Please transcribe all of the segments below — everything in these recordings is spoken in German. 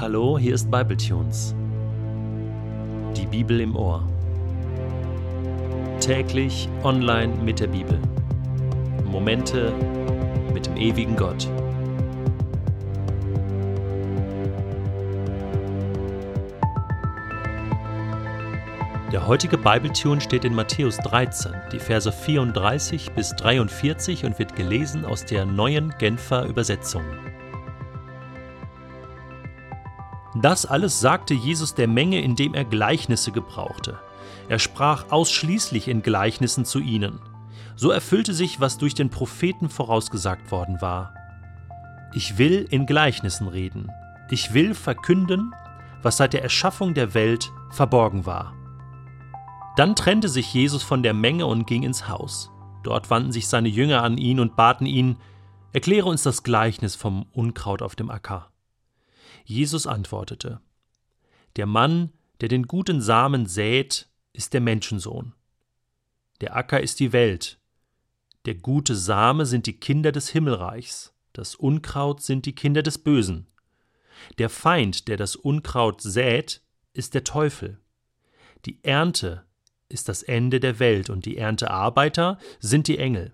Hallo, hier ist Bibletunes. Die Bibel im Ohr. Täglich online mit der Bibel. Momente mit dem ewigen Gott. Der heutige Bibletune steht in Matthäus 13, die Verse 34 bis 43 und wird gelesen aus der neuen Genfer Übersetzung. Das alles sagte Jesus der Menge, indem er Gleichnisse gebrauchte. Er sprach ausschließlich in Gleichnissen zu ihnen. So erfüllte sich, was durch den Propheten vorausgesagt worden war. Ich will in Gleichnissen reden. Ich will verkünden, was seit der Erschaffung der Welt verborgen war. Dann trennte sich Jesus von der Menge und ging ins Haus. Dort wandten sich seine Jünger an ihn und baten ihn, erkläre uns das Gleichnis vom Unkraut auf dem Acker. Jesus antwortete, Der Mann, der den guten Samen sät, ist der Menschensohn. Der Acker ist die Welt. Der gute Same sind die Kinder des Himmelreichs. Das Unkraut sind die Kinder des Bösen. Der Feind, der das Unkraut sät, ist der Teufel. Die Ernte ist das Ende der Welt und die Erntearbeiter sind die Engel.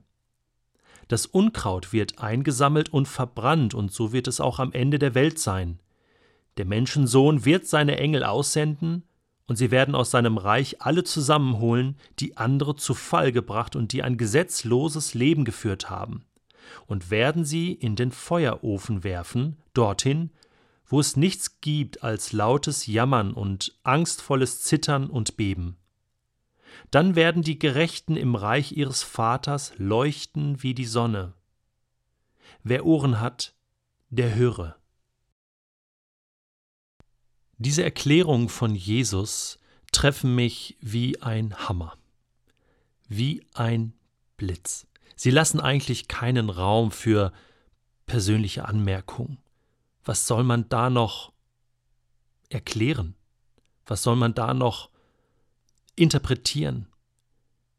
Das Unkraut wird eingesammelt und verbrannt, und so wird es auch am Ende der Welt sein. Der Menschensohn wird seine Engel aussenden, und sie werden aus seinem Reich alle zusammenholen, die andere zu Fall gebracht und die ein gesetzloses Leben geführt haben, und werden sie in den Feuerofen werfen, dorthin, wo es nichts gibt als lautes Jammern und angstvolles Zittern und Beben. Dann werden die Gerechten im Reich ihres Vaters leuchten wie die Sonne. Wer Ohren hat, der höre. Diese Erklärungen von Jesus treffen mich wie ein Hammer, wie ein Blitz. Sie lassen eigentlich keinen Raum für persönliche Anmerkungen. Was soll man da noch erklären? Was soll man da noch interpretieren?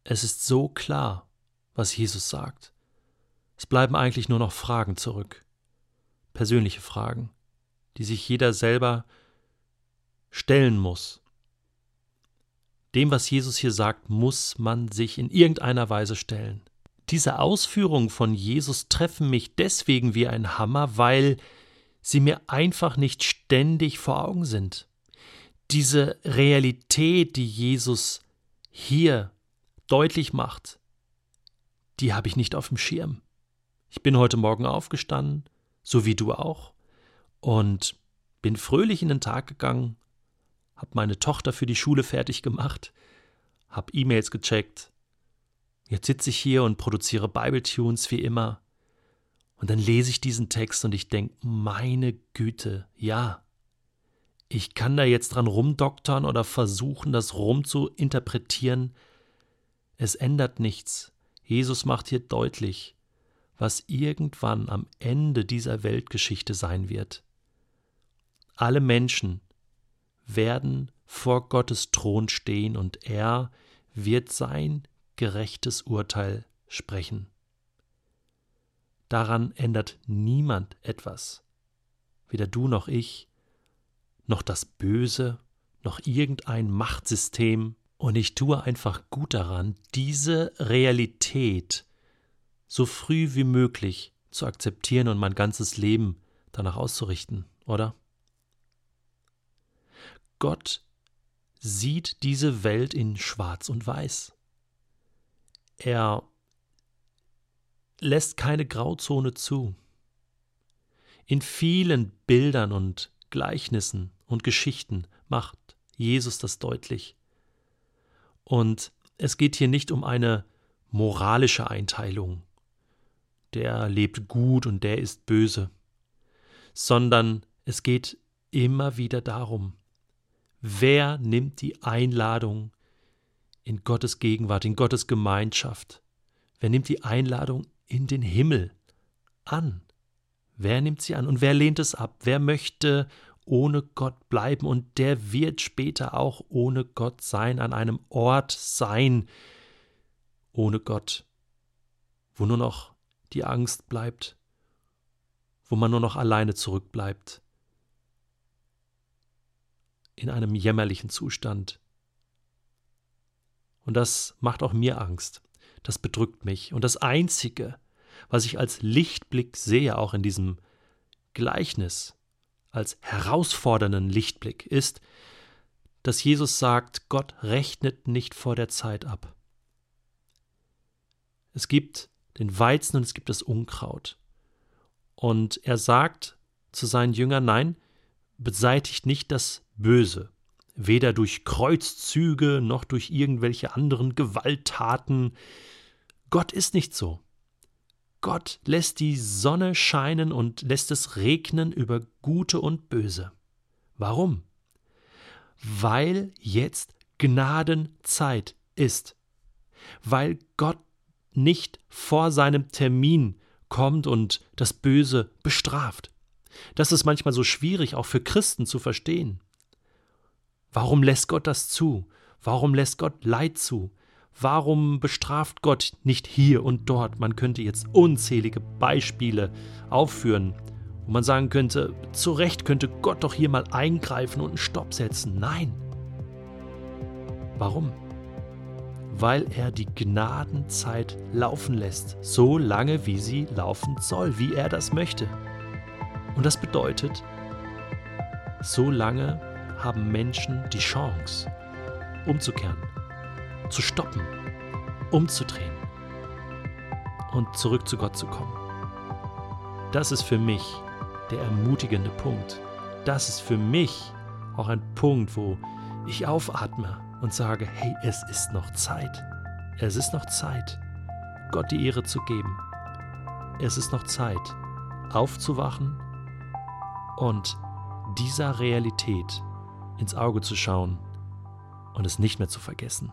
Es ist so klar, was Jesus sagt. Es bleiben eigentlich nur noch Fragen zurück. Persönliche Fragen, die sich jeder selber stellen muss. Dem, was Jesus hier sagt, muss man sich in irgendeiner Weise stellen. Diese Ausführungen von Jesus treffen mich deswegen wie ein Hammer, weil sie mir einfach nicht ständig vor Augen sind. Diese Realität, die Jesus hier deutlich macht, die habe ich nicht auf dem Schirm. Ich bin heute Morgen aufgestanden, so wie du auch, und bin fröhlich in den Tag gegangen, habe meine Tochter für die Schule fertig gemacht, habe E-Mails gecheckt. Jetzt sitze ich hier und produziere Bible-Tunes wie immer. Und dann lese ich diesen Text und ich denke, meine Güte, ja. Ich kann da jetzt dran rumdoktern oder versuchen, das rum zu interpretieren. Es ändert nichts. Jesus macht hier deutlich, was irgendwann am Ende dieser Weltgeschichte sein wird. Alle Menschen, werden vor Gottes Thron stehen und er wird sein gerechtes Urteil sprechen. Daran ändert niemand etwas, weder du noch ich, noch das Böse, noch irgendein Machtsystem, und ich tue einfach gut daran, diese Realität so früh wie möglich zu akzeptieren und mein ganzes Leben danach auszurichten, oder? Gott sieht diese Welt in Schwarz und Weiß. Er lässt keine Grauzone zu. In vielen Bildern und Gleichnissen und Geschichten macht Jesus das deutlich. Und es geht hier nicht um eine moralische Einteilung, der lebt gut und der ist böse, sondern es geht immer wieder darum, Wer nimmt die Einladung in Gottes Gegenwart, in Gottes Gemeinschaft? Wer nimmt die Einladung in den Himmel an? Wer nimmt sie an und wer lehnt es ab? Wer möchte ohne Gott bleiben und der wird später auch ohne Gott sein, an einem Ort sein, ohne Gott, wo nur noch die Angst bleibt, wo man nur noch alleine zurückbleibt in einem jämmerlichen Zustand. Und das macht auch mir Angst. Das bedrückt mich. Und das Einzige, was ich als Lichtblick sehe, auch in diesem Gleichnis, als herausfordernden Lichtblick, ist, dass Jesus sagt, Gott rechnet nicht vor der Zeit ab. Es gibt den Weizen und es gibt das Unkraut. Und er sagt zu seinen Jüngern, nein, beseitigt nicht das Böse, weder durch Kreuzzüge noch durch irgendwelche anderen Gewalttaten. Gott ist nicht so. Gott lässt die Sonne scheinen und lässt es regnen über Gute und Böse. Warum? Weil jetzt Gnadenzeit ist. Weil Gott nicht vor seinem Termin kommt und das Böse bestraft. Das ist manchmal so schwierig, auch für Christen zu verstehen. Warum lässt Gott das zu? Warum lässt Gott Leid zu? Warum bestraft Gott nicht hier und dort? Man könnte jetzt unzählige Beispiele aufführen, wo man sagen könnte, zu Recht könnte Gott doch hier mal eingreifen und einen Stopp setzen. Nein. Warum? Weil er die Gnadenzeit laufen lässt, so lange wie sie laufen soll, wie er das möchte. Und das bedeutet, so lange haben Menschen die Chance, umzukehren, zu stoppen, umzudrehen und zurück zu Gott zu kommen. Das ist für mich der ermutigende Punkt. Das ist für mich auch ein Punkt, wo ich aufatme und sage, hey, es ist noch Zeit. Es ist noch Zeit, Gott die Ehre zu geben. Es ist noch Zeit, aufzuwachen und dieser Realität ins Auge zu schauen und es nicht mehr zu vergessen.